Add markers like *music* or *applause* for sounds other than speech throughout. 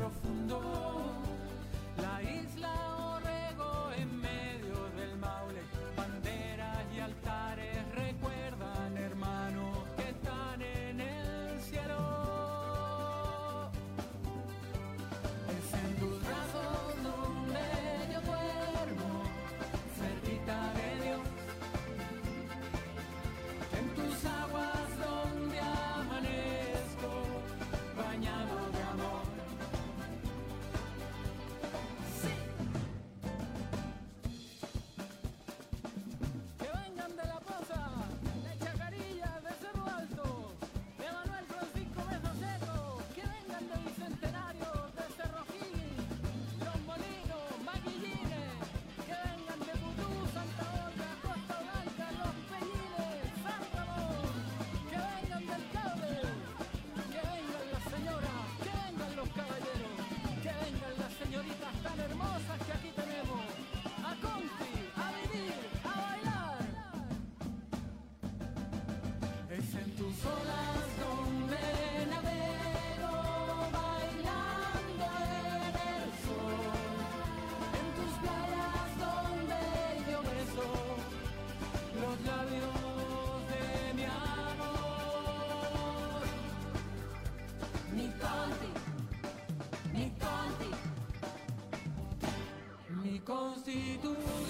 profundo. sentidos.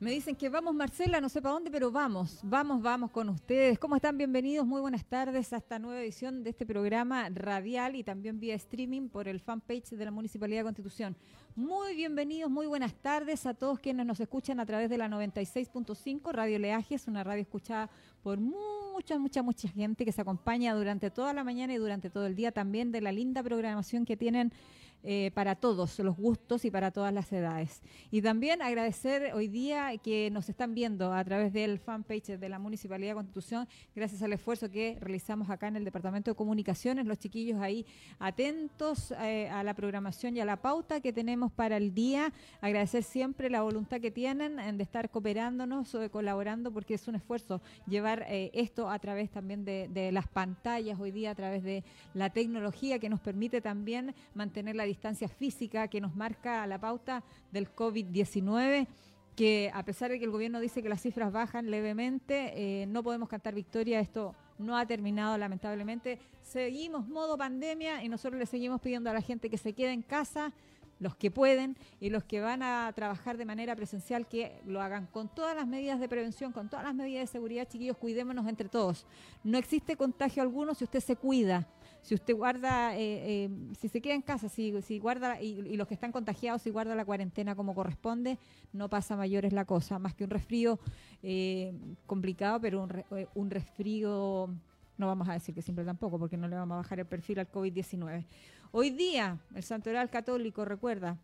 Me dicen que vamos, Marcela, no sé para dónde, pero vamos, vamos, vamos con ustedes. ¿Cómo están? Bienvenidos, muy buenas tardes a esta nueva edición de este programa radial y también vía streaming por el fanpage de la Municipalidad de Constitución. Muy bienvenidos, muy buenas tardes a todos quienes nos escuchan a través de la 96.5 Radio Leajes, una radio escuchada por mucha, mucha, mucha gente que se acompaña durante toda la mañana y durante todo el día también de la linda programación que tienen eh, para todos los gustos y para todas las edades. Y también agradecer hoy día que nos están viendo a través del fanpage de la Municipalidad de Constitución, gracias al esfuerzo que realizamos acá en el Departamento de Comunicaciones, los chiquillos ahí atentos eh, a la programación y a la pauta que tenemos para el día. Agradecer siempre la voluntad que tienen de estar cooperándonos o de colaborando, porque es un esfuerzo llevar eh, esto a través también de, de las pantallas hoy día, a través de la tecnología que nos permite también mantener la distancia física que nos marca la pauta del COVID-19 que a pesar de que el gobierno dice que las cifras bajan levemente, eh, no podemos cantar victoria. Esto no ha terminado, lamentablemente. Seguimos modo pandemia y nosotros le seguimos pidiendo a la gente que se quede en casa, los que pueden y los que van a trabajar de manera presencial que lo hagan con todas las medidas de prevención, con todas las medidas de seguridad, chiquillos, cuidémonos entre todos. No existe contagio alguno si usted se cuida si usted guarda, eh, eh, si se queda en casa, si, guarda, y, los que están contagiados, si guarda la cuarentena como corresponde, no pasa mayores la cosa, más que un resfrío eh, complicado, pero un, un resfrío, no vamos a decir que simple tampoco, porque no le vamos a bajar el perfil al COVID-19. Hoy día, el Santoral Católico, recuerda,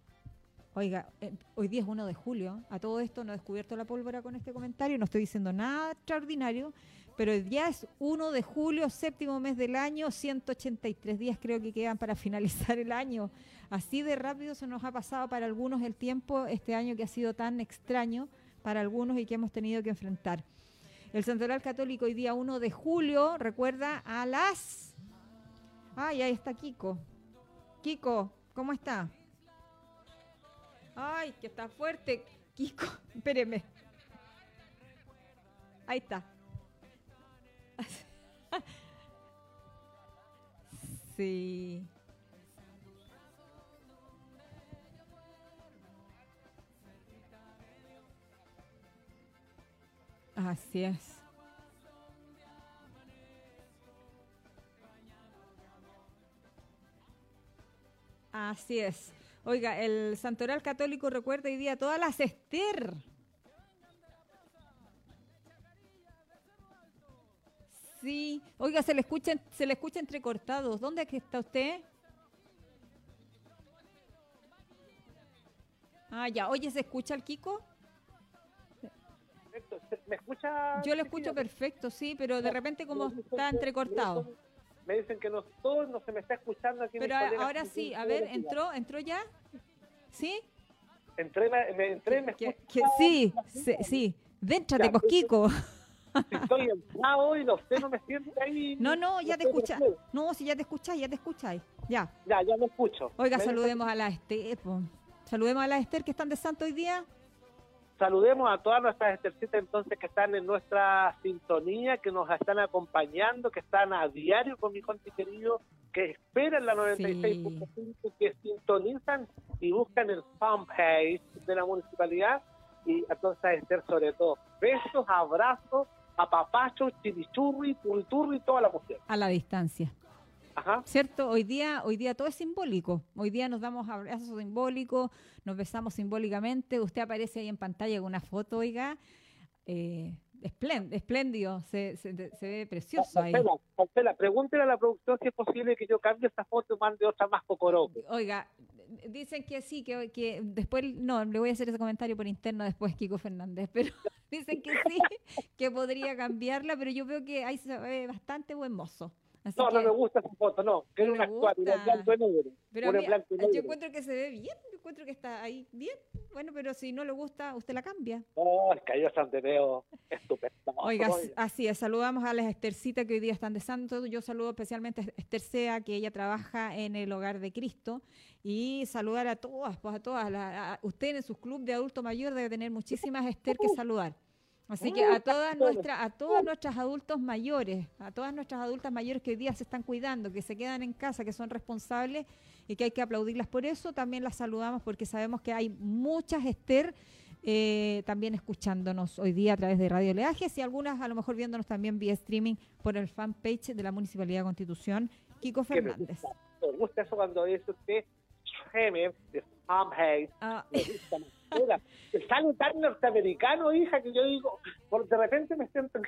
Oiga, hoy día es 1 de julio. A todo esto no he descubierto la pólvora con este comentario, no estoy diciendo nada extraordinario, pero ya es 1 de julio, séptimo mes del año, 183 días creo que quedan para *laughs* finalizar el año. Así de rápido se nos ha pasado para algunos el tiempo este año que ha sido tan extraño para algunos y que hemos tenido que enfrentar. El Santoral Católico hoy día 1 de julio, recuerda, a las... Ay, ahí está Kiko. Kiko, ¿cómo está? Ay, que está fuerte. Kiko, *laughs* espéreme. Ahí está. Sí. Así es. Así es. Oiga, el Santoral Católico recuerda hoy día todas las Esther. Sí, oiga, se le escucha, se le escucha entrecortados. ¿Dónde está usted? Ah, ya. Oye, ¿se escucha el Kiko? Perfecto. ¿Me escucha? Yo lo escucho perfecto, sí, pero de repente como está entrecortado. Me dicen que no todo no se me está escuchando aquí. Pero ahora sí, a ver, entró, entró ya. ¿Sí? Entré, me, entré, me que, sí, sí, sí. Déntrate, pues, Kiko. Si estoy entrado y no sé, no me siento ahí. No, no, ya te escuchas. No, si ya te escuchas, ya te escuchas. Ya. Ya, ya me escucho. Oiga, saludemos a la Esther. Saludemos a la Esther que están de santo hoy día. Saludemos a todas nuestras Estercitas entonces que están en nuestra sintonía, que nos están acompañando, que están a diario con mi conti querido, que esperan la 96.5, que sintonizan y buscan el fanpage de la municipalidad y a Esther sobre todo. Besos, abrazos a Papacho, Chimichurri, Puriturri, toda la cuestión. A la distancia. Ajá. ¿Cierto? Hoy día, hoy día todo es simbólico. Hoy día nos damos abrazos simbólicos, nos besamos simbólicamente. Usted aparece ahí en pantalla con una foto, oiga. Eh, espléndido, se, se, ve precioso ahí. pregúntele a la producción si es posible que yo cambie esta foto y mande otra más cocoroque. Oiga, dicen que sí, que, que después, no, le voy a hacer ese comentario por interno después, Kiko Fernández, pero *laughs* dicen que sí, que podría cambiarla, pero yo veo que ahí se ve bastante buen mozo no, no me gusta esa foto, no. Quiero una actualidad blanco y negro. Pero yo encuentro que se ve bien, yo encuentro que está ahí bien. Bueno, pero si no le gusta, usted la cambia. Oh, es que yo te veo estupendo. Oiga, así es. Saludamos a las Estercitas que hoy día están de santo. Yo saludo especialmente a Esther Sea, que ella trabaja en el Hogar de Cristo. Y saludar a todas, pues a todas. usted en su club de adulto mayor debe tener muchísimas Esther que saludar. Así que a todas nuestras, a todos nuestros adultos mayores, a todas nuestras adultas mayores que hoy día se están cuidando, que se quedan en casa, que son responsables y que hay que aplaudirlas. Por eso, también las saludamos porque sabemos que hay muchas Esther eh, también escuchándonos hoy día a través de Radio Leajes y algunas a lo mejor viéndonos también vía streaming por el fanpage de la Municipalidad de Constitución, Kiko Fernández. Me gusta, eso cuando dice usted, ah. sale tan norteamericano, hija, que yo digo, por de repente me siento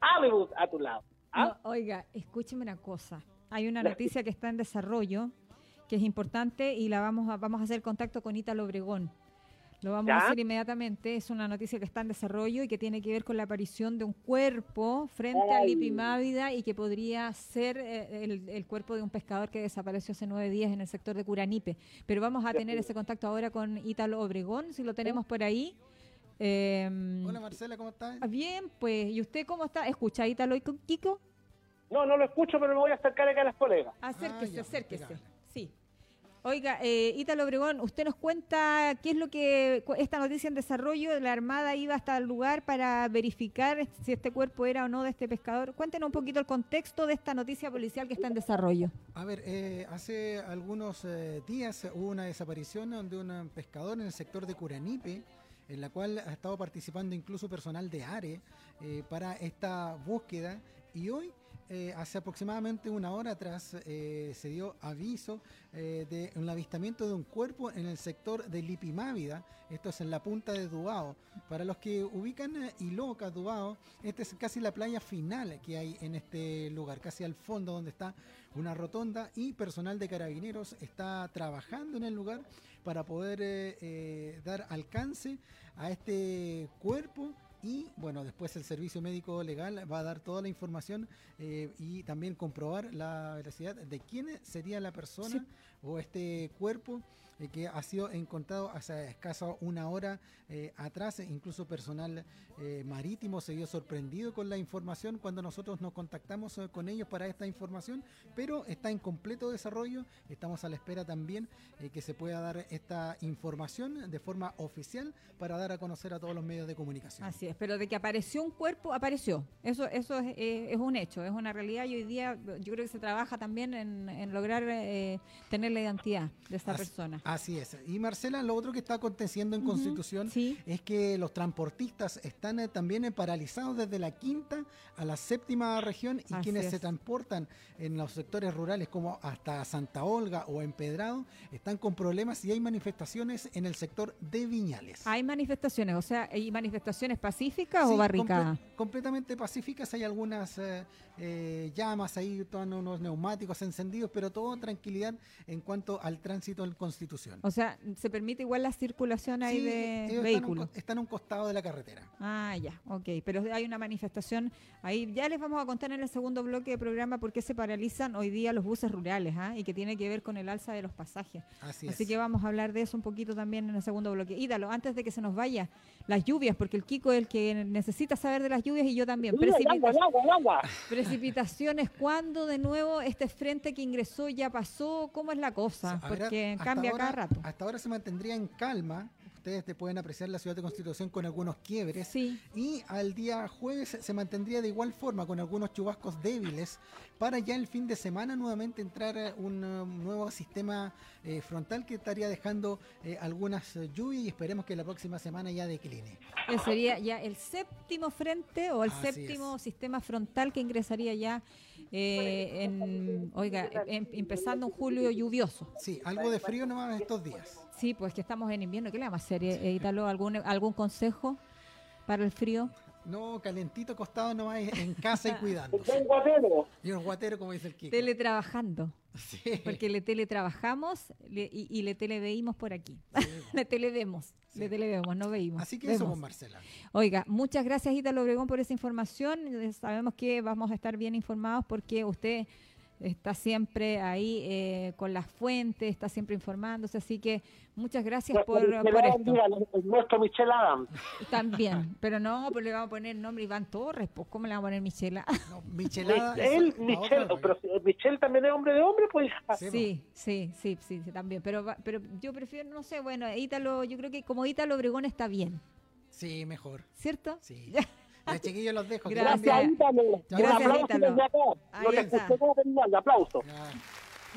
Hollywood a tu lado. ¿ah? oiga, escúcheme una cosa. Hay una noticia que está en desarrollo que es importante y la vamos a, vamos a hacer contacto con Ítalo Obregón. Lo vamos a hacer inmediatamente. Es una noticia que está en desarrollo y que tiene que ver con la aparición de un cuerpo frente a Lipimávida y que podría ser eh, el, cuerpo de un pescador que desapareció hace nueve días en el sector de Curanipe. Pero vamos a tener ese contacto ahora con Ítalo Obregón, si lo tenemos por ahí. Em, Hola Marcela, ¿cómo estás? Ah, bien, pues, ¿y usted cómo está? ¿Escucha Ítalo y Kiko? No, no lo escucho, pero me voy a acercar acá a las colegas. Acérquese, ah, acérquese, sí. Oiga, eh, Ítalo Obregón, usted nos cuenta qué es lo que esta noticia en desarrollo, la Armada iba hasta el lugar para verificar si este cuerpo era o no de este pescador. Cuéntenos un poquito el contexto de esta noticia policial que está en desarrollo. A ver, eh, hace algunos eh, días hubo una desaparición de un pescador en el sector de Curanipe, en la cual ha estado participando incluso personal de ARE eh, para esta búsqueda y hoy eh, hace aproximadamente una hora atrás eh, se dio aviso eh, de un avistamiento de un cuerpo en el sector de Lipimávida, esto es en la punta de Dubao. Para los que ubican Iloca, Dubao, esta es casi la playa final que hay en este lugar, casi al fondo donde está una rotonda y personal de carabineros está trabajando en el lugar para poder dar alcance a este cuerpo y bueno, después el servicio médico legal va a dar toda la información eh, y también comprobar la veracidad de quién sería la persona o este cuerpo eh, que ha sido encontrado hace escaso una hora eh, atrás, incluso personal eh, marítimo se vio sorprendido con la información cuando nosotros nos contactamos con ellos para esta información, pero está en completo desarrollo, estamos a la espera también que se pueda dar esta información de forma oficial para dar a conocer a todos los medios de comunicación. Así es, pero de que apareció un cuerpo, apareció, eso, eso es, un hecho, es una realidad y hoy día yo creo que se trabaja también en, lograr tener la identidad de esa persona. Así es. Y Marcela, lo otro que está aconteciendo en Constitución es que los transportistas están eh, también eh, paralizados desde la quinta a la séptima región y quienes se transportan en los sectores rurales como hasta Santa Olga o Empedrado están con problemas y hay manifestaciones en el sector de Viñales. Hay manifestaciones, o sea, ¿hay manifestaciones pacíficas o barricadas? completamente pacíficas, hay algunas eh, llamas ahí, unos neumáticos encendidos, pero todo tranquilidad en cuanto al tránsito en Constitución. O sea, ¿se permite igual la circulación ahí de vehículos? Están, a un costado de la carretera. Ah, ya, ok. Pero hay una manifestación ahí. Ya les vamos a contar en el segundo bloque de programa por qué se paralizan hoy día los buses rurales ¿ah? y que tiene que ver con el alza de los pasajes. Así, Así que vamos a hablar de eso un poquito también en el segundo bloque. Ídalo, antes de que se nos vaya, las lluvias, porque el Kiko es el que necesita saber de las lluvias y yo también. Precipitaciones, ¿cuándo de nuevo este frente que ingresó ya pasó? ¿Cómo es la cosa? Porque cambia cada rato. Hasta ahora se mantendría en calma, ustedes te pueden apreciar la ciudad de Constitución con algunos quiebres. Y al día jueves se mantendría de igual forma con algunos chubascos débiles para ya el fin de semana nuevamente entrar un um, nuevo sistema eh, frontal que estaría dejando eh, algunas lluvias y esperemos que la próxima semana ya decline. sería ya el séptimo frente o el séptimo sistema frontal que ingresaría ya eh, en, oiga, em, empezando un julio lluvioso. Sí, algo de frío nomás estos días. Sí, pues que estamos en invierno. ¿Qué le vamos a hacer, eh, ¿Algún, ¿Algún consejo para el frío? No, calentito, acostado nomás en casa y *laughs* cuidando. Y un guatero. Y un guatero, como dice el Kiko. Teletrabajando. Sí. Porque le teletrabajamos y, le televeímos por aquí. *laughs* le televemos. Le televemos, no veímos. Así que eso con Marcela. Oiga, muchas gracias, Ítalo Obregón, por esa información. Sabemos que vamos a estar bien informados porque usted está siempre ahí eh, con las fuentes, está siempre informándose, así que muchas gracias por, por esto. nuestro Michelle Adams. También, pero no, pues le vamos a poner el nombre Iván Torres, pues ¿cómo le vamos a poner Michelle no, Michelle Él, Michelle, pero Michelle también es hombre de hombre, pues Sí, sí, sí, sí, también, pero pero yo prefiero, no sé, bueno, Ítalo, yo creo que como Ítalo Obregón está bien. Sí, mejor. ¿Cierto? Sí. Ya chiquillos los dejo. Gracias, Ítalo. Gracias, Ítalo. Ahí está. aplauso.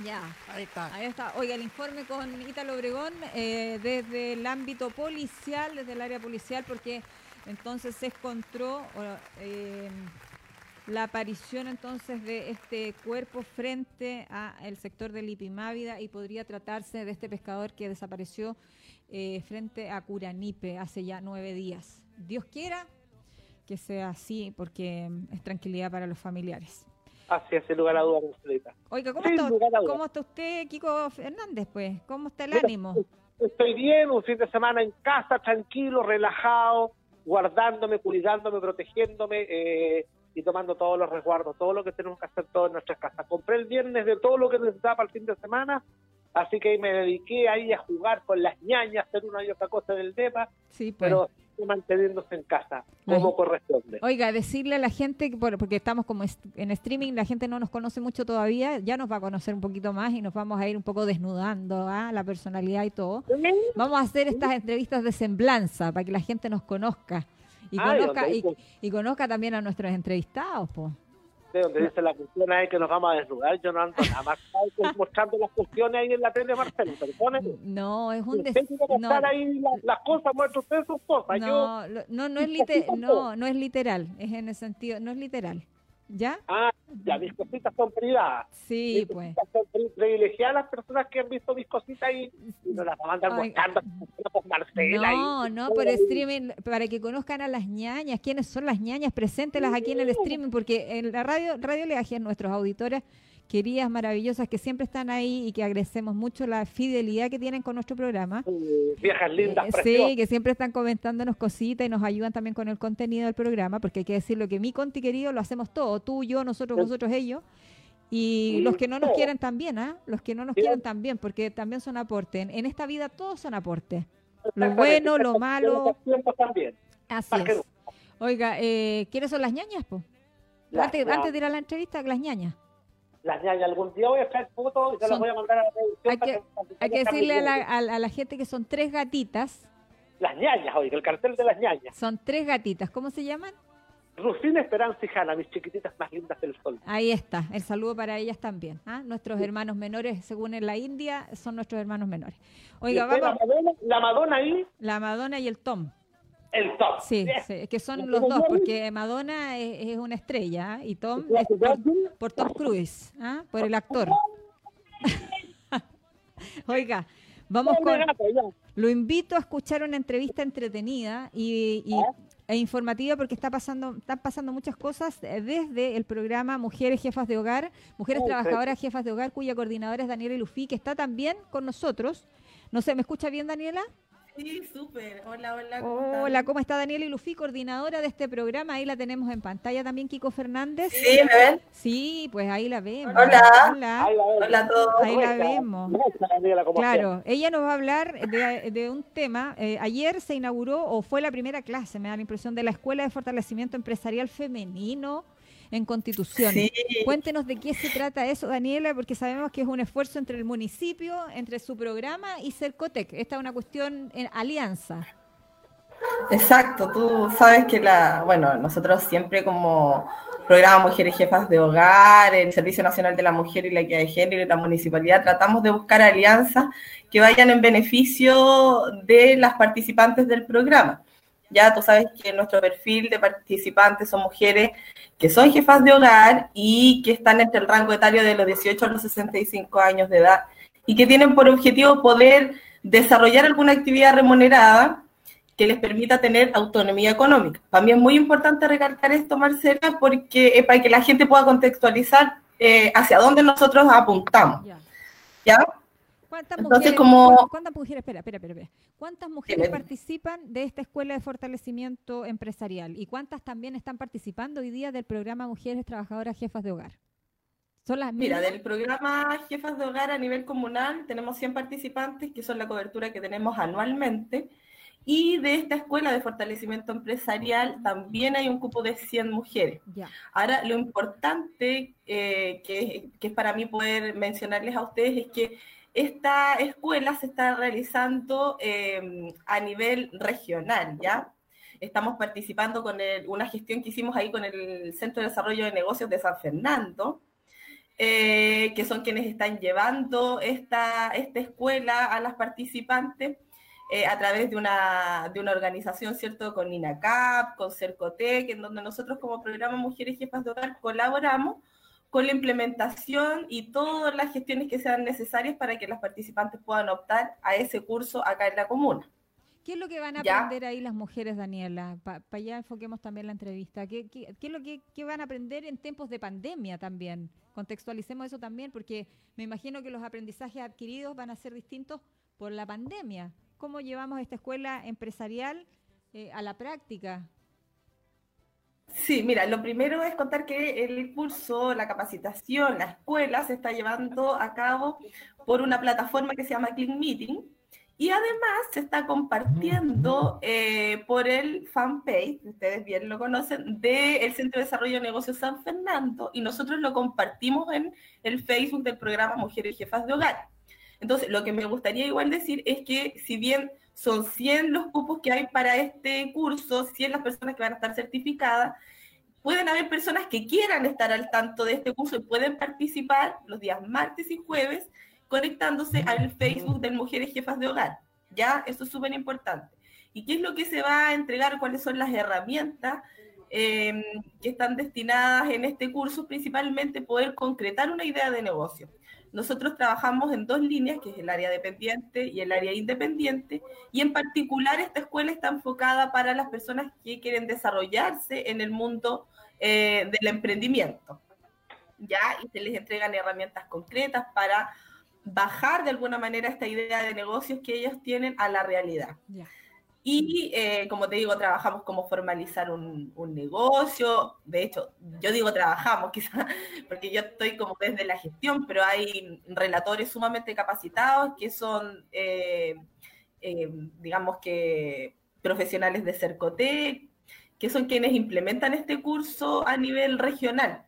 Ya. Ahí está. Ahí está. Oiga, el informe con Ítalo Obregón eh, desde el ámbito policial, desde el área policial, porque entonces se encontró eh, la aparición entonces de este cuerpo frente al sector de Lipimávida y podría tratarse de este pescador que desapareció eh, frente a Curanipe hace ya nueve días. Dios quiera, que sea así, porque es tranquilidad para los familiares. Así es, sin lugar a dudas, Oiga, ¿cómo, está, ¿cómo está, usted, Kiko Fernández, pues? ¿Cómo está el ánimo? Estoy bien, un fin de semana en casa, tranquilo, relajado, guardándome, cuidándome, protegiéndome eh, y tomando todos los resguardos, todo lo que tenemos que hacer todos en nuestras casas. Compré el viernes de todo lo que necesitaba para el fin de semana, así que me dediqué ahí a jugar con las ñañas, hacer una y otra cosa del DEPA, sí, pues. pero manteniéndose en casa, como corresponde. Oiga, decirle a la gente, porque estamos como en streaming, la gente no nos conoce mucho todavía, ya nos va a conocer un poquito más y nos vamos a ir un poco desnudando ¿ah? la personalidad y todo. Vamos a hacer estas entrevistas de semblanza para que la gente nos conozca y, conozca, y, conozca también a nuestros entrevistados. pues de donde dice la cuestión ahí que nos vamos a desnudar, yo no ando nada más mostrando las cuestiones ahí en la tele Marcelo, No, es un des... no. ahí las, cosas, muestro ustedes sus cosas. No, no, no, es *laughs* no, no es literal, es en el sentido, no es literal. ¿Ya? Ah, ya, mis cositas son privadas. Sí, pues. Son privilegiadas las personas que han visto mis cositas y, no las van a andar mostrando Marcela. No, no, por streaming, para que conozcan a las ñañas, quiénes son las ñañas, preséntelas aquí en el streaming, porque en la radio, Radio Leaje, nuestros auditores queridas, maravillosas, que siempre están ahí y que agradecemos mucho la fidelidad que tienen con nuestro programa. viejas lindas, eh, Sí, que siempre están comentándonos cositas y nos ayudan también con el contenido del programa, porque hay que decirlo que mi conti querido lo hacemos todo, tú, yo, nosotros, vosotros, ellos. Y los que no nos quieren también, ¿ah? Los que no nos quieren también, porque también son aportes. En, esta vida todos son aportes. Lo bueno, lo malo. Así es. Oiga, eh, ¿quiénes son las ñañas, po? Antes, antes de ir a la entrevista, las ñañas las ñañas. Algún día voy a hacer fotos y se las voy a mandar a la producción. Hay que, hay que decirle a la, a, la, gente que son tres gatitas. Las ñañas, oiga, el cartel de las ñañas. Son tres gatitas. ¿Cómo se llaman? Rufina, Esperanza y Hanna, mis chiquititas más lindas del sol. Ahí está, el saludo para ellas también. ¿ah? Nuestros hermanos menores, según en la India, son nuestros hermanos menores. Oiga, vamos. La Madonna, la Madonna ahí. La Madonna y el Tom. El Tom. Sí, que son los dos, porque Madonna es, una estrella ¿ah? y Tom es por, Tom Cruise, ¿ah? por el actor. *laughs* Oiga, vamos con... Lo invito a escuchar una entrevista entretenida y, e informativa porque está pasando, están pasando muchas cosas desde el programa Mujeres Jefas de Hogar, Mujeres Trabajadoras Jefas de Hogar, cuya coordinadora es Daniela Lufi, que está también con nosotros. No sé, ¿me escucha bien, Daniela? Sí, súper. Hola, hola. ¿cómo hola, ¿cómo está Daniela Ilufi, coordinadora de este programa? Ahí la tenemos en pantalla también, Kiko Fernández. Sí, ¿me ven? Sí, pues ahí la vemos. Hola. Hola. Hola a todos. Ahí la vemos. Claro, ella nos va a hablar de, un tema. Eh, ayer se inauguró, o fue la primera clase, me da la impresión, de la Escuela de Fortalecimiento Empresarial Femenino en Constitución. Cuéntenos de qué se trata eso, Daniela, porque sabemos que es un esfuerzo entre el municipio, entre su programa y Cercotec. Esta es una cuestión en alianza. Exacto, tú sabes que la, bueno, nosotros siempre como programa Mujeres Jefas de Hogar, el Servicio Nacional de la Mujer y la Equidad de Género y la Municipalidad, tratamos de buscar alianzas que vayan en beneficio de las participantes del programa. Ya tú sabes que nuestro perfil de participantes son mujeres que son jefas de hogar y que están entre el rango etario de los 18 a los 65 años de edad y que tienen por objetivo poder desarrollar alguna actividad remunerada que les permita tener autonomía económica. También es muy importante recalcar esto, Marcela, porque para que la gente pueda contextualizar eh, hacia dónde nosotros apuntamos. ¿Ya? ¿Cuántas mujeres, como... ¿cuántas mujeres, espera, espera, espera, ¿cuántas mujeres participan de esta escuela de fortalecimiento empresarial y cuántas también están participando hoy día del programa Mujeres Trabajadoras Jefas de Hogar? ¿Son las Mira, del programa Jefas de Hogar a nivel comunal tenemos 100 participantes, que son la cobertura que tenemos anualmente. Y de esta escuela de fortalecimiento empresarial también hay un cupo de 100 mujeres. Ahora, lo importante eh, que, que es para mí poder mencionarles a ustedes es que esta escuela se está realizando em, a nivel regional, ¿ya? Estamos participando con una gestión que hicimos ahí con el Centro de Desarrollo de Negocios de San Fernando, eh, que son quienes están llevando esta, esta escuela a las participantes eh, a través de una, de una organización, ¿cierto? Con INACAP, con CERCOTEC, en donde nosotros como programa Mujeres Jefas de Hogar colaboramos con la implementación y todas las gestiones que sean necesarias para que las participantes puedan optar a ese curso acá en la comuna. ¿Qué es lo que van a aprender ahí las mujeres, Daniela? Para allá enfoquemos también la entrevista. ¿Qué, es lo que, van a aprender en tiempos de pandemia también? Contextualicemos eso también, porque me imagino que los aprendizajes adquiridos van a ser distintos por la pandemia. ¿Cómo llevamos esta escuela empresarial eh, a la práctica? Sí, mira, lo primero es contar que el curso, la capacitación, la escuela se está llevando a cabo por una plataforma que se llama Clean Meeting Y además se está compartiendo eh, por el fanpage, ustedes bien lo conocen, del Centro de Desarrollo de Negocios San Fernando y nosotros lo compartimos en el Facebook del programa Mujeres Jefas de Hogar. Entonces, lo que me gustaría igual decir es que si bien son 100 los cupos que hay para este curso, 100 las personas que van a estar certificadas, pueden haber personas que quieran estar al tanto de este curso y pueden participar los días martes y jueves conectándose al Facebook de Mujeres Jefas de Hogar. ¿Ya? Eso es súper importante. ¿Y qué es lo que se va a entregar? ¿Cuáles son las herramientas em, que están destinadas en este curso? Principalmente poder concretar una idea de negocio. Nosotros trabajamos en dos líneas, que es el área dependiente y el área independiente, y en particular esta escuela está enfocada para las personas que quieren desarrollarse en el mundo eh, del emprendimiento. ¿Ya? Y se les entregan herramientas concretas para bajar de alguna manera esta idea de negocios que ellos tienen a la realidad. Y eh, como te digo, trabajamos como formalizar un, negocio. De hecho, yo digo trabajamos, *laughs* quizás, porque yo estoy como desde la gestión, pero hay relatores sumamente capacitados que son, eh, eh, digamos que, profesionales de Cercotec, que son quienes implementan este curso a nivel regional.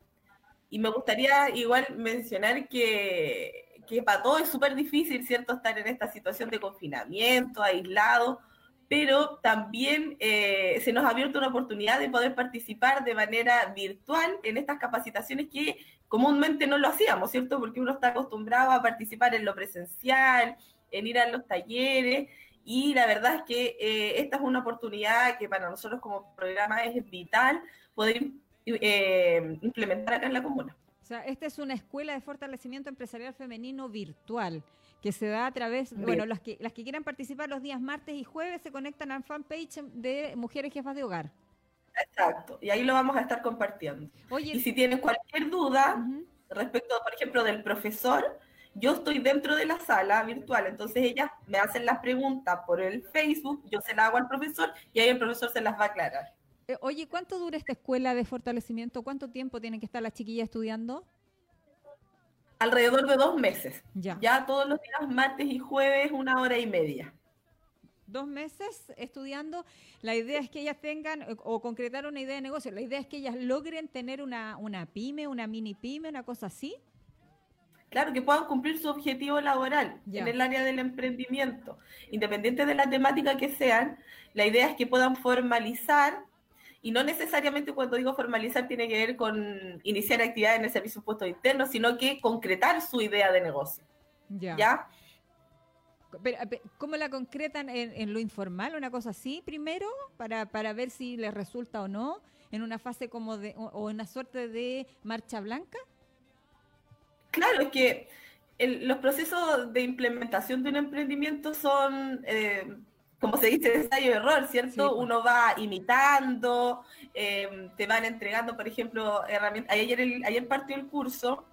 Y me gustaría igual mencionar que que para todos es súper difícil, ¿cierto?, estar en esta situación de confinamiento, aislado, pero también eh, se nos ha abierto una oportunidad de poder participar de manera virtual en estas capacitaciones que comúnmente no lo hacíamos, ¿cierto? Porque uno está acostumbrado a participar en lo presencial, en ir a los talleres, y la verdad es que eh, esta es una oportunidad que para nosotros como programa es vital poder eh, implementar acá en la comuna sea, esta es una escuela de fortalecimiento empresarial femenino virtual que se da a través, bueno, las que, las que quieran participar los días martes y jueves se conectan al fanpage de Mujeres Jefas de Hogar. Exacto, y ahí lo vamos a estar compartiendo. y si tienen cualquier duda respecto, por ejemplo, del profesor, yo estoy dentro de la sala virtual, entonces ellas me hacen las preguntas por el Facebook, yo se las hago al profesor y ahí el profesor se las va a aclarar. Eh, oye, ¿cuánto dura esta escuela de fortalecimiento? ¿Cuánto tiempo tiene que estar la chiquilla estudiando? Alrededor de dos meses. Ya. Ya todos los días, martes y jueves, una hora y media. Dos meses estudiando. La idea es que ellas tengan eh, o concretar una idea de negocio. La idea es que ellas logren tener una, una pyme, una mini pyme, una cosa así. Claro, que puedan cumplir su objetivo laboral en el área del emprendimiento. Independiente de la temática que sean, la idea es que puedan formalizar y no necesariamente cuando digo formalizar tiene que ver con iniciar actividades en el servicio puesto interno, sino que concretar su idea de negocio. Ya. ¿Cómo la concretan en, lo informal? ¿Una cosa así primero? Para, para ver si les resulta o no, en una fase como de, o, en una suerte de marcha blanca. Claro, es que los procesos de implementación de un emprendimiento son eh, como se dice, ensayo-error, ¿cierto? Pues. Uno va imitando, em, te van entregando, por ejemplo, herramientas. Ayer, ayer partió el curso,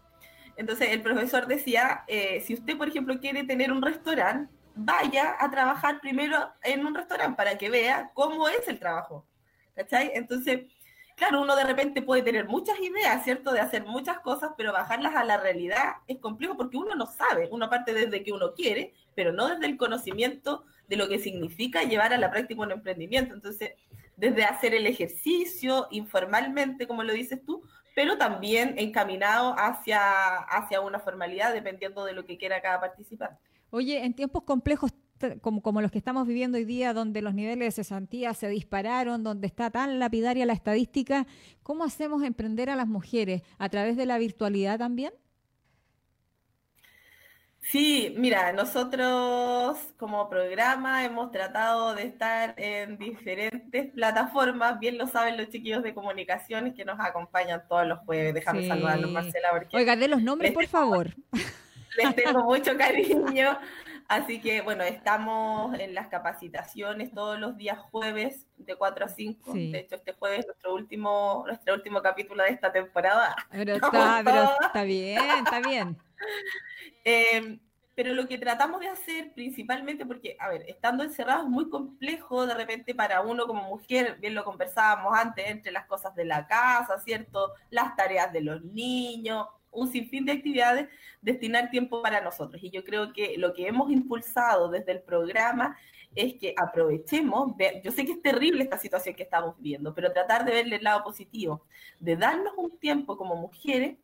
entonces el profesor decía, eh, si usted, por ejemplo, quiere tener un restaurante, vaya a trabajar primero en un restaurante para que vea cómo es el trabajo. ¿Cachai? Entonces, claro, uno de repente puede tener muchas ideas, ¿cierto? De hacer muchas cosas, pero bajarlas a la realidad es complejo porque uno no sabe. Uno parte desde que uno quiere, pero no desde el conocimiento de lo que significa llevar a la práctica un emprendimiento. Entonces, desde hacer el ejercicio informalmente, como lo dices tú, pero también encaminado hacia, hacia una formalidad dependiendo de lo que quiera cada participante. Oye, en tiempos complejos como, como, los que estamos viviendo hoy día, donde los niveles de cesantía se dispararon, donde está tan lapidaria la estadística, ¿cómo hacemos emprender a las mujeres? ¿A través de la virtualidad también? Sí, mira, nosotros como programa hemos tratado de estar en diferentes plataformas, bien lo saben los chiquillos de comunicaciones que nos acompañan todos los jueves. Déjame saludarlos, Marcela. Oiga, de los nombres, por favor. *laughs* Les tengo mucho *laughs* cariño. Así que, bueno, estamos en las capacitaciones todos los días jueves de 4 a 5. De hecho, este jueves es nuestro último, nuestro último capítulo de esta temporada. Pero *laughs* está, pero está bien, está bien. Em, pero lo que tratamos de hacer principalmente, porque, a ver, estando encerrados es muy complejo de repente para uno como mujer, bien lo conversábamos antes, entre las cosas de la casa, ¿cierto? Las tareas de los niños, un sinfín de actividades, destinar tiempo para nosotros. Y yo creo que lo que hemos impulsado desde el programa es que aprovechemos, yo sé que es terrible esta situación que estamos viviendo, pero tratar de verle el lado positivo, de darnos un tiempo como mujeres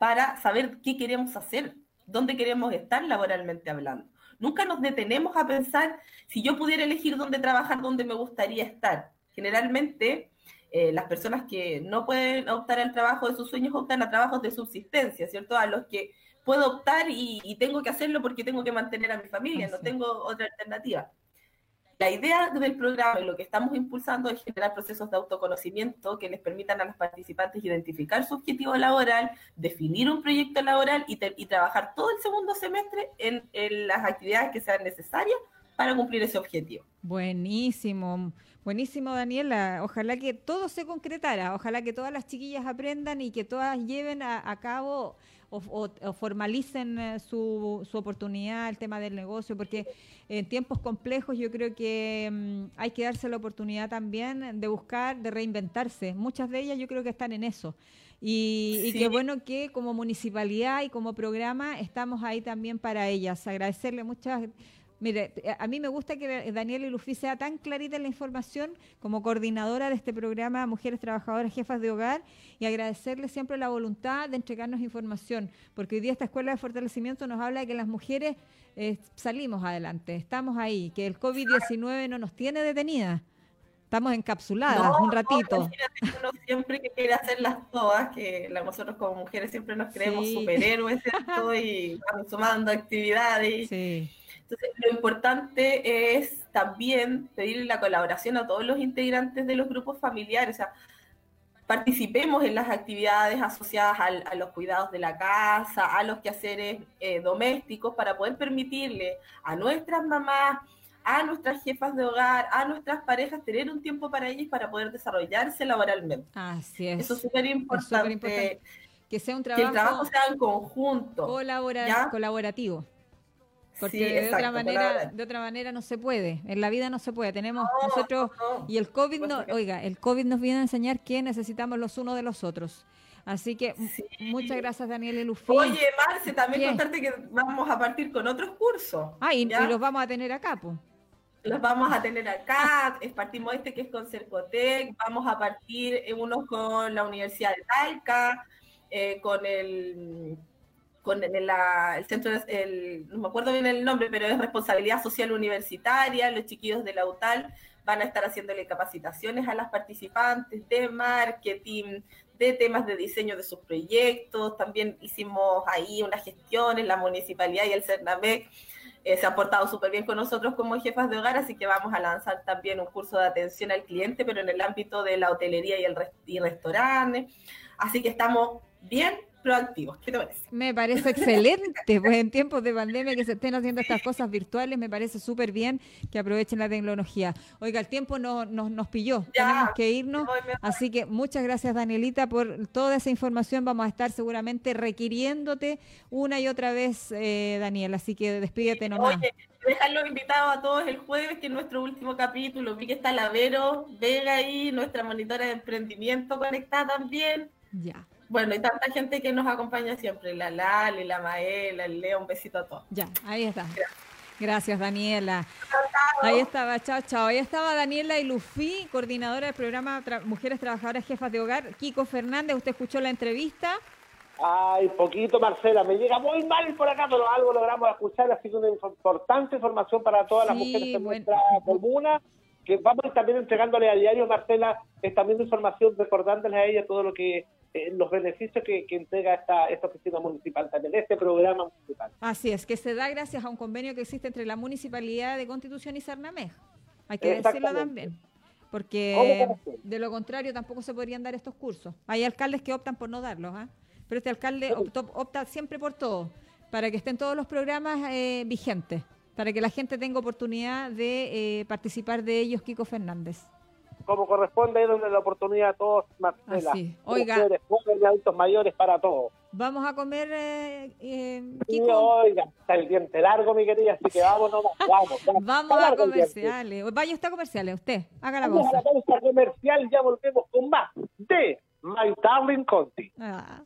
para saber qué queremos hacer, dónde queremos estar laboralmente hablando. Nunca nos detenemos a pensar si yo pudiera elegir dónde trabajar, dónde me gustaría estar. Generalmente eh, las personas que no pueden optar al trabajo de sus sueños optan a trabajos de subsistencia, ¿cierto? A los que puedo optar y, tengo que hacerlo porque tengo que mantener a mi familia, no tengo otra alternativa. La idea del programa y lo que estamos impulsando es generar procesos de autoconocimiento que les permitan a los participantes identificar su objetivo laboral, definir un proyecto laboral y, trabajar todo el segundo semestre en, en las actividades que sean necesarias para cumplir ese objetivo. Buenísimo. Buenísimo, Daniela. Ojalá que todo se concretara, ojalá que todas las chiquillas aprendan y que todas lleven a, cabo o, formalicen eh, su, su, oportunidad, el tema del negocio, porque en tiempos complejos yo creo que mm, hay que darse la oportunidad también de buscar, de reinventarse. Muchas de ellas yo creo que están en eso. Y, y, qué bueno que como municipalidad y como programa estamos ahí también para ellas. Agradecerle muchas Mire, eh, a mí me gusta que Daniela y Lufi sea tan clarita en la información como coordinadora de este programa Mujeres Trabajadoras Jefas de Hogar y agradecerle siempre la voluntad de entregarnos información, porque hoy día esta escuela de fortalecimiento nos habla de que las mujeres eh, salimos adelante, estamos ahí, que el COVID-19 no nos tiene detenidas. Estamos encapsuladas un ratito. No, uno siempre que quiere hacerlas todas, que nosotros como mujeres siempre nos creemos superhéroes y vamos sumando actividades. Sí entonces, lo importante es también pedirle la colaboración a todos los integrantes de los grupos familiares, o sea, participemos en las actividades asociadas a los cuidados de la casa, a los quehaceres eh, domésticos, para poder permitirle a nuestras mamás, a nuestras jefas de hogar, a nuestras parejas, tener un tiempo para ellas para poder desarrollarse laboralmente. Así es. Eso es súper importante. Que sea un trabajo, que el trabajo sea en conjunto. colaborativo. Porque de otra manera, de otra manera no se puede. En la vida no se puede. Tenemos nosotros y el COVID no, oiga, el COVID nos viene a enseñar que necesitamos los unos de los otros. Así que muchas gracias Daniel y Lufi. Oye, Marce, también contarte que vamos a partir con otros cursos. Ah, y, los vamos a tener acá, pues. Los vamos a tener acá, partimos este que es con Cercotec, vamos a partir unos con la Universidad de Talca, eh, con el con el, centro, el, no me acuerdo bien el nombre, pero es responsabilidad social universitaria, los chiquillos de la UTAL van a estar haciéndole capacitaciones a las participantes de marketing, de temas de diseño de sus proyectos, también hicimos ahí unas gestiones, la municipalidad y el CERNAMEC eh, se han portado súper bien con nosotros como jefas de hogar, así que vamos a lanzar también un curso de atención al cliente, pero en el ámbito de la hotelería y el y restaurante. Así que estamos bien proactivos. ¿Qué te parece? Me parece excelente, pues en tiempos de pandemia que se estén haciendo estas cosas virtuales, me parece súper bien que aprovechen la tecnología. Oiga, el tiempo no, nos pilló, tenemos que irnos, así que muchas gracias Danielita por toda esa información, vamos a estar seguramente requiriéndote una y otra vez, eh, Daniel, así que despídete nomás. Oye, dejarlos invitados a todos el jueves, que es nuestro último capítulo, vi que está la Vero Vega ahí, nuestra monitora de emprendimiento conectada también. Ya. Bueno, y tanta gente que nos acompaña siempre, la Lali, la Maela, el Leo, un besito a todos. Ya, ahí está. Gracias. Daniela. Ahí estaba, chao, chao. Ahí estaba Daniela y Lufi, coordinadora del programa Mujeres Trabajadoras Jefas de Hogar. Kiko Fernández, ¿usted escuchó la entrevista? Ay, poquito, Marcela. Me llega muy mal por acá, pero algo logramos escuchar. Ha sido una importante información para todas las mujeres de nuestra *laughs* comuna que vamos también entregándole a diario, Marcela, esta misma información, recordándoles a ella todo lo que eh, los beneficios que, entrega esta, esta oficina municipal, también este programa municipal. Así es, que se da gracias a un convenio que existe entre la Municipalidad de Constitución y Sarnamej. Hay que decirlo también. Porque de lo contrario tampoco se podrían dar estos cursos. Hay alcaldes que optan por no darlos, ¿ah? pero este alcalde opta siempre por todo, para que estén todos los programas eh, vigentes, para que la gente tenga oportunidad de eh, participar de ellos, Kiko Fernández como corresponde, donde la oportunidad a todos, Marcela. Así. Oiga. Jóvenes, adultos mayores, para todos. Vamos a comer, eh, eh oiga, está el diente largo, mi querida, así que vámonos, *laughs* vamos. Vamos, vamos a comerciales. Vaya usted a comerciales, usted, haga la vamos a la pausa comercial, ya volvemos con más de My Darling Conti. Ah.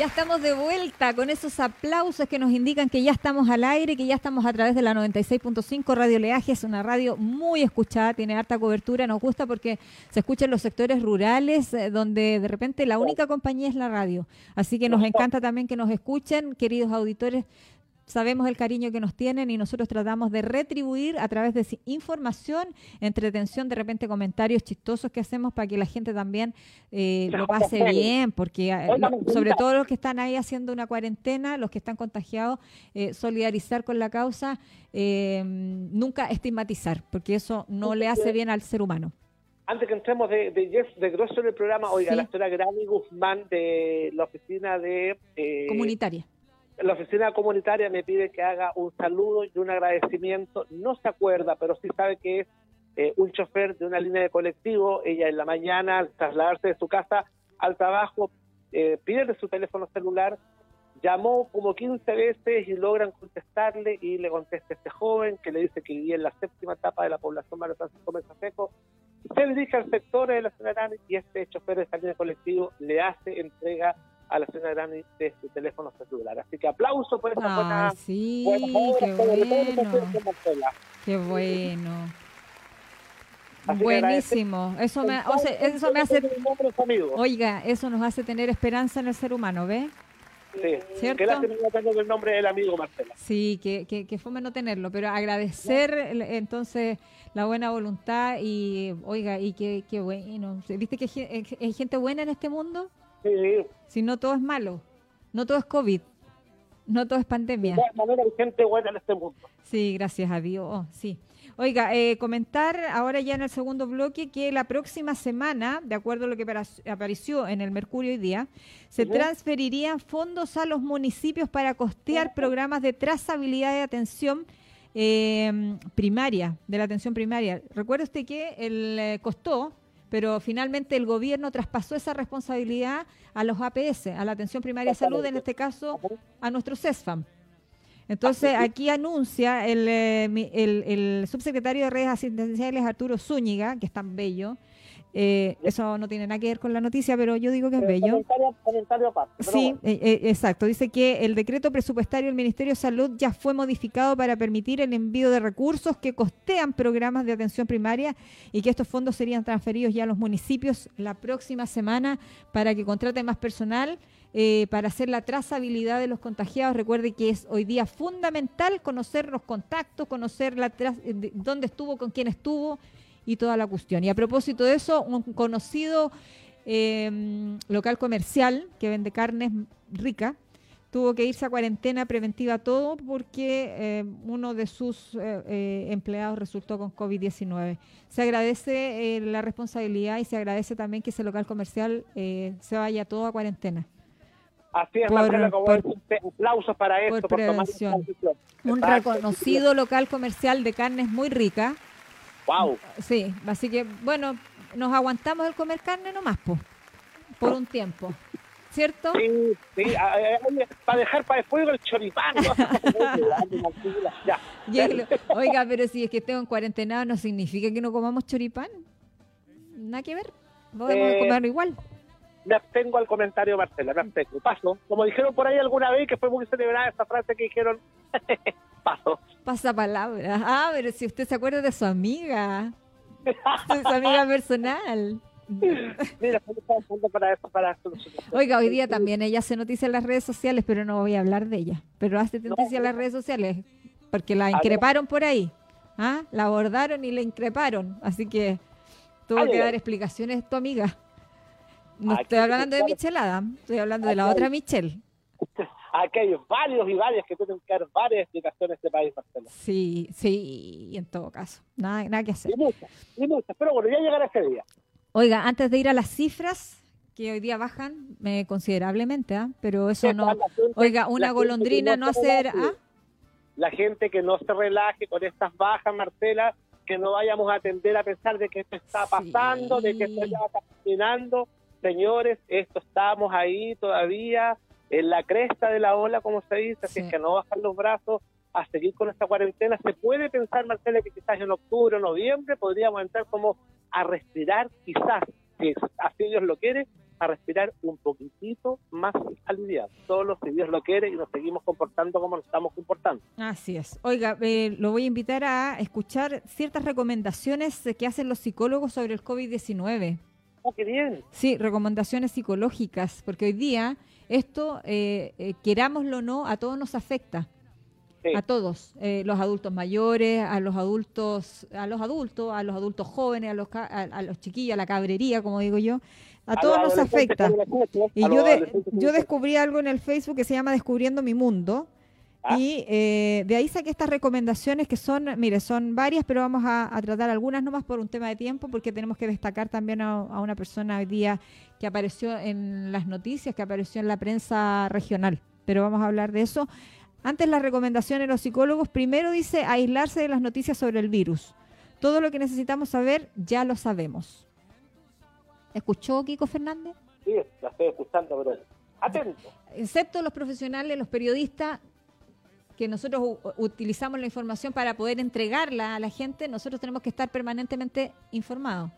Ya estamos de vuelta con esos aplausos que nos indican que ya estamos al aire, que ya estamos a través de la 96.5 Radio Leaje. Es una radio muy escuchada, tiene harta cobertura. Nos gusta porque se escucha en los sectores rurales, eh, donde de repente la única compañía es la radio. Así que nos encanta también que nos escuchen, queridos auditores sabemos el cariño que nos tienen y nosotros tratamos de retribuir a través de información, entretención, de repente comentarios chistosos que hacemos para que la gente también eh, lo pase bien, porque eh, sobre todo los que están ahí haciendo una cuarentena, los que están contagiados, eh, solidarizar con la causa, nunca estigmatizar, porque eso no le hace bien al ser humano. Antes que entremos de, de, de grosso en el programa, oiga, la señora Granny Guzmán de la oficina de... Comunitaria la oficina comunitaria me pide que haga un saludo y un agradecimiento. No se acuerda, pero sí sabe que es eh, un chofer de una línea de colectivo. Ella en la mañana, al trasladarse de su casa al trabajo, eh, pierde su teléfono celular, llamó como 15 veces y logran contestarle y le contesta este joven que le dice que vivía en la séptima etapa de la población Mario Francisco Seco. Se dirige al sector de la ciudad y este chofer de esta línea de colectivo le hace entrega a la señora Grani de su teléfono celular. Así que aplauso por esa ah, buena, sí, qué bueno. Qué bueno. Buenísimo. Eso me, o sea, eso me hace. Oiga, eso nos hace tener esperanza en el ser humano, ¿ve? Sí, ¿Cierto? que el nombre del amigo Marcela. Sí, que, que, que fome no tenerlo, pero agradecer entonces la buena voluntad y, oiga, y qué, qué bueno. ¿Viste que hay gente buena en este mundo? Si no todo es malo, no todo es COVID, no todo es pandemia. De manera hay gente buena en este mundo. Sí, gracias a Dios, oh, sí. Oiga, eh, comentar ahora ya en el segundo bloque que la próxima semana, de acuerdo a lo que apareció en el Mercurio hoy día, se transferirían fondos a los municipios para costear programas de trazabilidad de atención eh, primaria, de la atención primaria. Recuerde usted que el eh, costó pero finalmente el gobierno traspasó esa responsabilidad a los APS, a la atención primaria de salud, en este caso a nuestro CESFAM. Entonces, aquí anuncia el, eh, el, el subsecretario de redes asistenciales Arturo Zúñiga, que es tan bello, eh, eso no tiene nada que ver con la noticia, pero yo digo que es bello. sí, eh, eh, exacto. Dice que el decreto presupuestario del Ministerio de Salud ya fue modificado para permitir el envío de recursos que costean programas de atención primaria y que estos fondos serían transferidos ya a los municipios la próxima semana para que contraten más personal. Para hacer la trazabilidad de los contagiados. Recuerde que es hoy día fundamental conocer los contactos, conocer la dónde estuvo, con quién estuvo y toda la cuestión. Y a propósito de eso, un conocido em, local comercial que vende carnes rica tuvo que irse a cuarentena preventiva todo porque em, uno de sus eh, eh, empleados resultó con COVID-19. Se agradece eh, la responsabilidad y se agradece también que ese local comercial se vaya todo a cuarentena. Así es, por, por, aplausos para esto, por, tomar Un reconocido local comercial de carnes muy rica Wow. Sí, así que bueno, nos aguantamos el comer carne nomás, pues, por un tiempo. ¿Cierto? Sí, sí, para dejar para después el choripán. *laughs* Oiga, pero si es que tengo en cuarentena, no significa que no comamos choripán. Nada que ver. Podemos eh, comerlo igual. Me abstengo al comentario, Marcela, me abstengo. Paso. Como dijeron por ahí alguna vez, que fue muy celebrada esa frase que dijeron, *laughs* paso. Pasa palabra. Ah, pero si usted se acuerda de su amiga. su amiga personal. *laughs* Mira, para eso, para Oiga, hoy día también ella hace noticias en las redes sociales, pero no voy a hablar de ella. Pero hace noticias en las redes sociales porque la increparon por ahí. ¿Ah? La abordaron y la increparon. Así que tuvo que dar explicaciones tu amiga. No estoy hablando de Michelada, estoy hablando de la otra Michelle. *laughs* Aquí hay varios y varias que tienen que dar varias explicaciones de este país, Marcelo. Sí, sí, en todo caso. Nada, nada que hacer. Y muchas, y muchas. Pero bueno, ya llegará ese día. Oiga, antes de ir a las cifras, que hoy día bajan eh, considerablemente, ¿ah? pero eso no. Oiga, una golondrina no, hacer. ¿ah? La gente que no se relaje con estas bajas, Marcela, que no vayamos a atender a pensar de que esto está pasando, de que esto ya está terminando. Señores, esto estamos ahí todavía en la cresta de la ola, como se dice, así que no bajan los brazos a seguir con esta cuarentena. Se puede pensar, Marcela, que quizás en octubre o noviembre podríamos entrar como a respirar, quizás, si así Dios lo quiere, a respirar un poquitito más aliviado. Solo si Dios lo quiere y nos seguimos comportando como nos estamos comportando. Así es. Oiga, eh, lo voy a invitar a escuchar ciertas recomendaciones que hacen los psicólogos sobre el COVID-19. Oh, qué bien. Sí, recomendaciones psicológicas, porque hoy día esto, eh, eh, querámoslo o no, a todos nos afecta a todos, eh, los adultos mayores, a los adultos, a los adultos, a los adultos jóvenes, a los, a, los chiquillos, a la cabrería, como digo yo, a, todos nos afecta. Y yo, yo descubrí algo en el Facebook que se llama Descubriendo mi Mundo. Ah. Y eh, de ahí saqué estas recomendaciones que son, mire, son varias, pero vamos a, tratar algunas nomás por un tema de tiempo, porque tenemos que destacar también a, a, una persona hoy día que apareció en las noticias, que apareció en la prensa regional. Pero vamos a hablar de eso. Antes la recomendación de los psicólogos, primero dice aislarse de las noticias sobre el virus. Todo lo que necesitamos saber ya lo sabemos. ¿Escuchó Kiko Fernández? Sí, la estoy escuchando, pero atento. Excepto los profesionales, los periodistas, que nosotros utilizamos la información para poder entregarla a la gente, nosotros tenemos que estar permanentemente informados.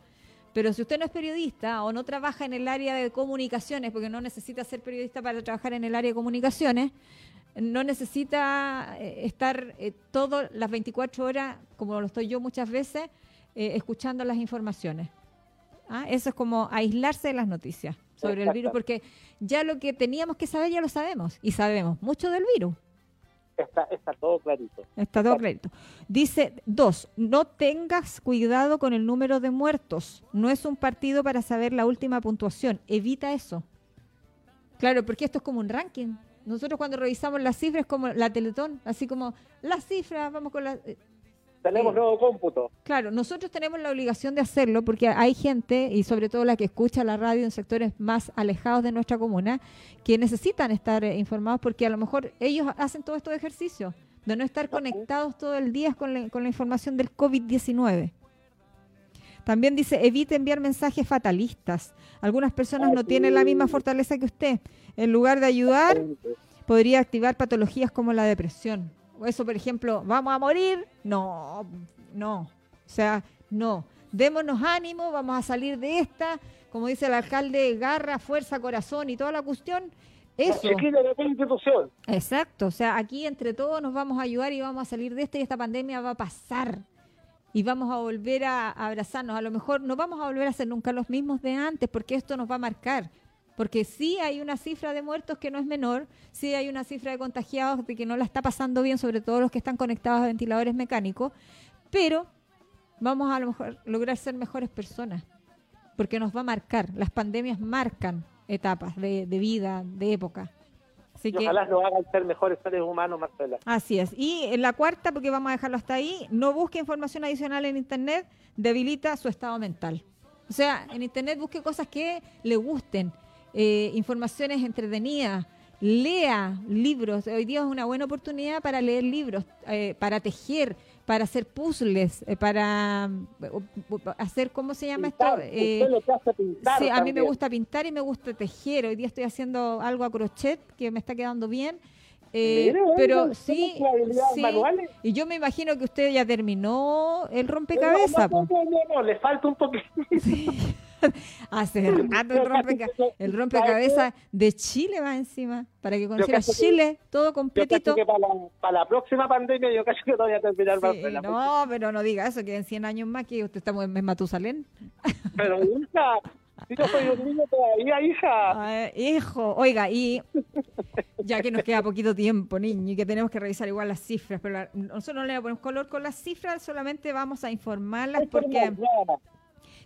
Pero si usted no es periodista o no trabaja en el área de comunicaciones, porque no necesita ser periodista para trabajar en el área de comunicaciones, no necesita eh, estar eh, todas las 24 horas, como lo estoy yo muchas veces, eh, escuchando las informaciones. ¿Ah? Eso es como aislarse de las noticias sobre el virus, porque ya lo que teníamos que saber ya lo sabemos y sabemos mucho del virus. Está, está todo clarito. Está todo clarito. Dice, dos, no tengas cuidado con el número de muertos. No es un partido para saber la última puntuación. Evita eso. Claro, porque esto es como un ranking. Nosotros cuando revisamos las cifras como la Teletón, así como las cifras, vamos con las... Tenemos nuevo cómputo. Claro, nosotros tenemos la obligación de hacerlo porque hay gente, y sobre todo la que escucha la radio en sectores más alejados de nuestra comuna, que necesitan estar eh, informados porque a lo mejor ellos hacen todo estos ejercicios, de no estar conectados todo el día con la, con la información del COVID-19. También dice, evite enviar mensajes fatalistas. Algunas personas no tienen la misma fortaleza que usted. En lugar de ayudar, podría activar patologías como la depresión. Eso, por ejemplo, ¿vamos a morir? No, no. O sea, no. Démonos ánimo, vamos a salir de esta. Como dice el alcalde, garra, fuerza, corazón y toda la cuestión. Eso. Exacto. O sea, aquí entre todos nos vamos a ayudar y vamos a salir de esta y esta pandemia va a pasar y vamos a volver a, abrazarnos. A lo mejor no vamos a volver a ser nunca los mismos de antes porque esto nos va a marcar. Porque sí hay una cifra de muertos que no es menor, sí hay una cifra de contagiados de que no la está pasando bien, sobre todo los que están conectados a ventiladores mecánicos, pero vamos a lo mejor lograr ser mejores personas, porque nos va a marcar. Las pandemias marcan etapas de vida, de época y ojalá nos hagan ser mejores seres humanos, Marcela. Así es. Y en la cuarta, porque vamos a dejarlo hasta ahí, no busque información adicional en Internet, debilita su estado mental. O sea, en Internet busque cosas que le gusten, eh, informaciones entretenidas, lea libros. Hoy día es una buena oportunidad para leer libros, eh, para tejer, para hacer puzzles, eh, para hacer, ¿cómo se llama esto? Eh, sí, a mí me gusta pintar y me gusta tejer. Hoy día estoy haciendo algo a crochet que me está quedando bien. Eh, pero sí, sí y yo me imagino que usted ya terminó el rompecabezas. No, no, no, le falta un poquito. *laughs* Hace rato el, rompecabezas de Chile va encima, para que conocieras Chile todo completito. para, la, para, la, próxima pandemia yo casi que no voy a terminar sí, No, pero no diga eso, que en 100 años más que usted está en Matusalén. *laughs* Pero hija, si yo soy un niño todavía, hija. hijo, oiga, y ya que nos queda poquito tiempo, niño, y que tenemos que revisar igual las cifras, pero nosotros no le ponemos color con las cifras, solamente vamos a informarlas porque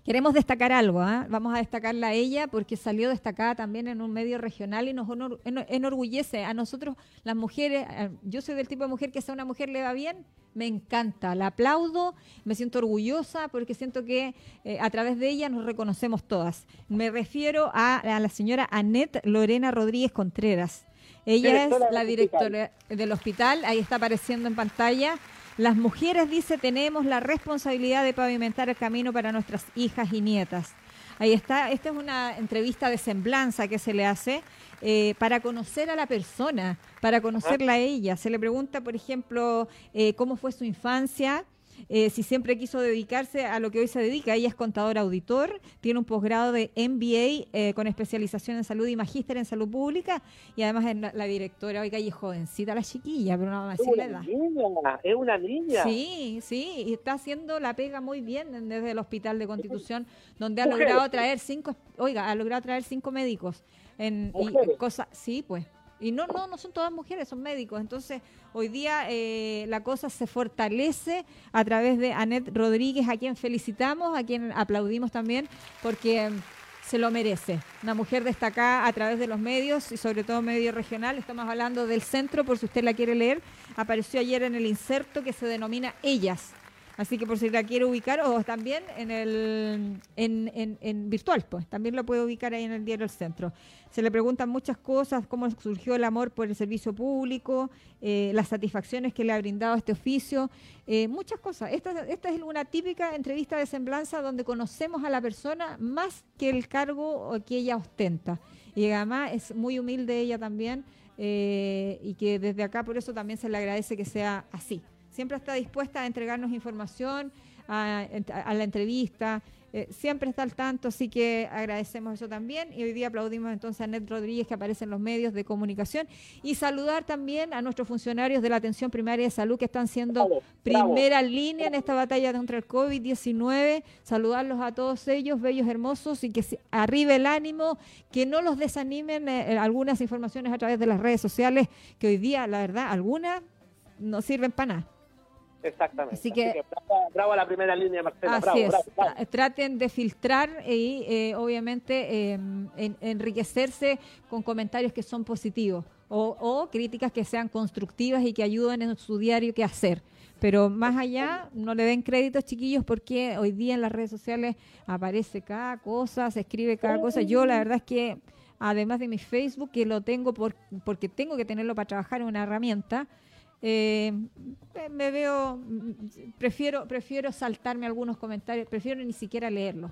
queremos destacar algo, ¿ah? vamos a destacarla a ella porque salió destacada también en un medio regional y nos enorgullece a nosotros las mujeres, yo soy del tipo de mujer que si a una mujer le va bien, me encanta, la aplaudo, me siento orgullosa porque siento que eh, a través de ella nos reconocemos todas. Me refiero a, a la señora Annette Lorena Rodríguez Contreras. Ella es la directora del hospital, ahí está apareciendo en pantalla. Las mujeres, dice, tenemos la responsabilidad de pavimentar el camino para nuestras hijas y nietas. Ahí está, esta es una entrevista de semblanza que se le hace eh, para conocer a la persona, para conocerla a ella. Se le pregunta, por ejemplo, eh, cómo fue su infancia, eh, si siempre quiso dedicarse a lo que hoy se dedica. Ella es contador auditor, tiene un posgrado de MBA eh, con especialización en salud y magíster en salud pública y además es la, directora, oiga, y es jovencita la chiquilla, pero no vamos a decir edad. Niña, es una niña. Sí, sí, y está haciendo la pega muy bien desde el Hospital de Constitución, *laughs* donde ha logrado traer cinco, oiga, ha logrado traer cinco médicos en, cosas, sí, pues y no, no, no son todas mujeres, son médicos. Entonces, hoy día eh, la cosa se fortalece a través de Anet Rodríguez, a quien felicitamos, a quien aplaudimos también, porque mm, se lo merece. Una mujer destacada a través de los medios y sobre todo medio regional. Estamos hablando del centro, por si usted la quiere leer. Apareció ayer en el inserto que se denomina Ellas. Así que por si la quiere ubicar, o también en el en, en, virtual, pues también lo puede ubicar ahí en el diario El Centro. Se le preguntan muchas cosas, cómo surgió el amor por el servicio público, eh, las satisfacciones que le ha brindado este oficio, eh, muchas cosas. Esta, esta es una típica entrevista de semblanza donde conocemos a la persona más que el cargo que ella ostenta. Y además es muy humilde ella también eh, y que desde acá por eso también se le agradece que sea así siempre está dispuesta a entregarnos información, a, la entrevista, eh, siempre está al tanto, así que agradecemos eso también. Y hoy día aplaudimos entonces a Ned Rodríguez que aparece en los medios de comunicación y saludar también a nuestros funcionarios de la atención primaria de salud que están siendo primera línea en esta batalla contra el COVID-19. Saludarlos a todos ellos, bellos, hermosos, y que arribe el ánimo, que no los desanimen eh, algunas informaciones a través de las redes sociales, que hoy día, la verdad, algunas no sirven para nada. Exactamente. Así que, bravo, a la primera línea, Marcela. Así es. Traten de filtrar y eh, obviamente em, enriquecerse con comentarios que son positivos o, críticas que sean constructivas y que ayuden en su diario que hacer. Pero más allá, no le den créditos, chiquillos, porque hoy día en las redes sociales aparece cada cosa, se escribe cada cosa. Yo la verdad es que, además de mi Facebook, que lo tengo por, porque tengo que tenerlo para trabajar en una herramienta, eh, me veo, prefiero, prefiero saltarme algunos comentarios, prefiero ni siquiera leerlos.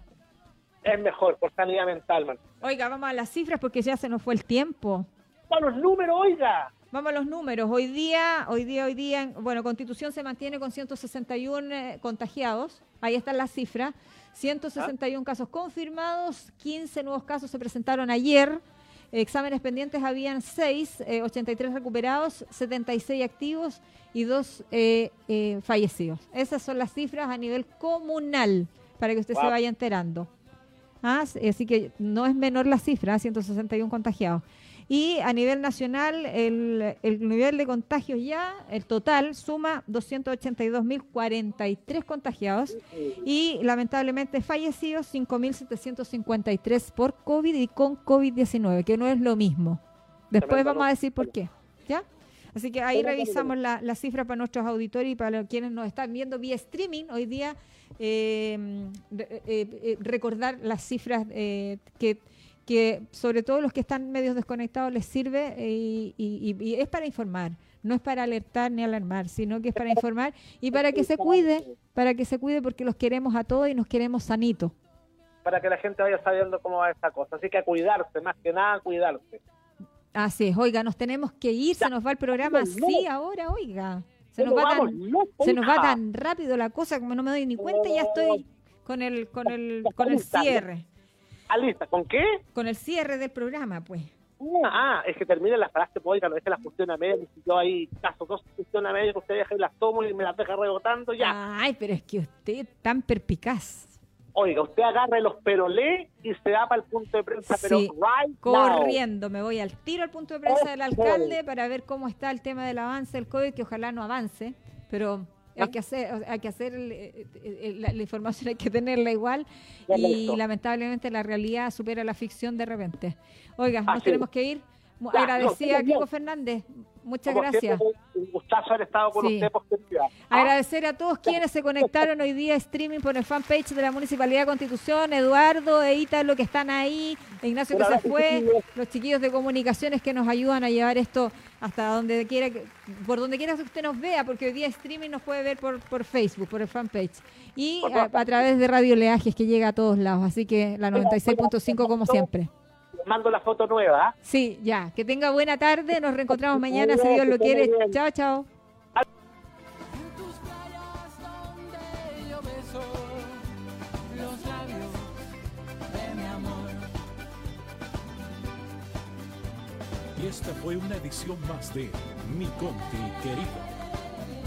Es mejor, por sanidad mental, man. Oiga, vamos a las cifras porque ya se nos fue el tiempo. Vamos a los números, oiga. Vamos a los números. Hoy día, hoy día, hoy día, bueno, Constitución se mantiene con 161 eh, contagiados. Ahí están las cifras. 161 ah. casos confirmados, 15 nuevos casos se presentaron ayer. Exámenes pendientes habían 6, 83 eh, recuperados, 76 activos y 2 eh, eh, fallecidos. Esas son las cifras a nivel comunal, para que usted se vaya enterando. Ah, así que no es menor la cifra, 161 contagiados. Y a nivel nacional, el, nivel de contagios ya, el total, suma 282.043 contagiados y lamentablemente fallecidos 5.753 por COVID y con COVID-19, que no es lo mismo. Después vamos a decir por qué. ¿Ya? Así que ahí revisamos la, la cifra para nuestros auditores y para quienes nos están viendo vía streaming. Hoy día eh, eh, eh, recordar las cifras que que sobre todo los que están medios desconectados les sirve eh, y, es para informar, no es para alertar ni alarmar, sino que es para informar y para que se cuide, para que se cuide porque los queremos a todos y nos queremos sanitos. Para que la gente vaya sabiendo cómo va esta cosa, así que a cuidarse, más que nada a cuidarse. Así es, oiga, nos tenemos que ir, se nos va el programa, sí, ahora, oiga. Se nos, va tan, se nos va tan rápido la cosa como no me doy ni cuenta y ya estoy con el, con el, con el cierre. Ah, lista. ¿Con qué? Con el cierre del programa, pues. Ah, es que termine la frase, pues, oiga, no deje la fusión a medio, si yo ahí caso dos fusiones a medio que usted deja y las tomo y me las deja rebotando, ya. Ay, pero es que usted es tan perpicaz. Oiga, usted agarra los perolé y se va para el punto de prensa, pero Sí, right Corriendo, me voy al tiro al punto de prensa del alcalde para ver cómo está el tema del avance del COVID, que ojalá no avance, pero. Hay que hacer, hay que hacer eh, la, la información hay que tenerla igual y lamentablemente la realidad supera la ficción de repente. Oiga, nos Así tenemos es. que ir. Ya, Agradecida no, Kiko. Fernández. Muchas Como gracias. siempre, Un gustazo haber estado con Sí. usted. Ah, Agradecer a todos quienes se conectaron hoy día streaming por el fanpage de la Municipalidad de Constitución, Eduardo e Ítalo que están ahí, Ignacio que se fue, chiquillos. los chiquillos de comunicaciones que nos ayudan a llevar esto hasta donde quiera, que- por donde quiera que usted nos vea, porque hoy día streaming nos puede ver por, por Facebook, por el fanpage, y a, a través de Radio Leajes que llega a todos lados, así que la 96.5 como siempre. Les mando la foto nueva. ¿ah? Sí, ya, que tenga buena tarde, nos reencontramos mañana si Dios lo quiere. Chao, chao. En tus playas donde yo beso los labios de mi amor. Y esta fue una edición más de Mi Conti Querido.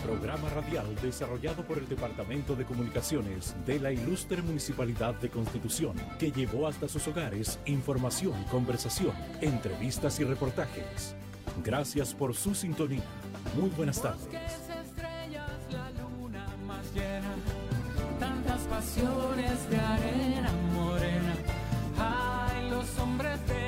Programa radial desarrollado por el Departamento de Comunicaciones de la Ilustre Municipalidad de Constitución, que llevó hasta sus hogares información, conversación, entrevistas y reportajes. Gracias por su sintonía. Muy buenas tardes. la luna más llena, tantas pasiones de arena morena. Ay, los hombres de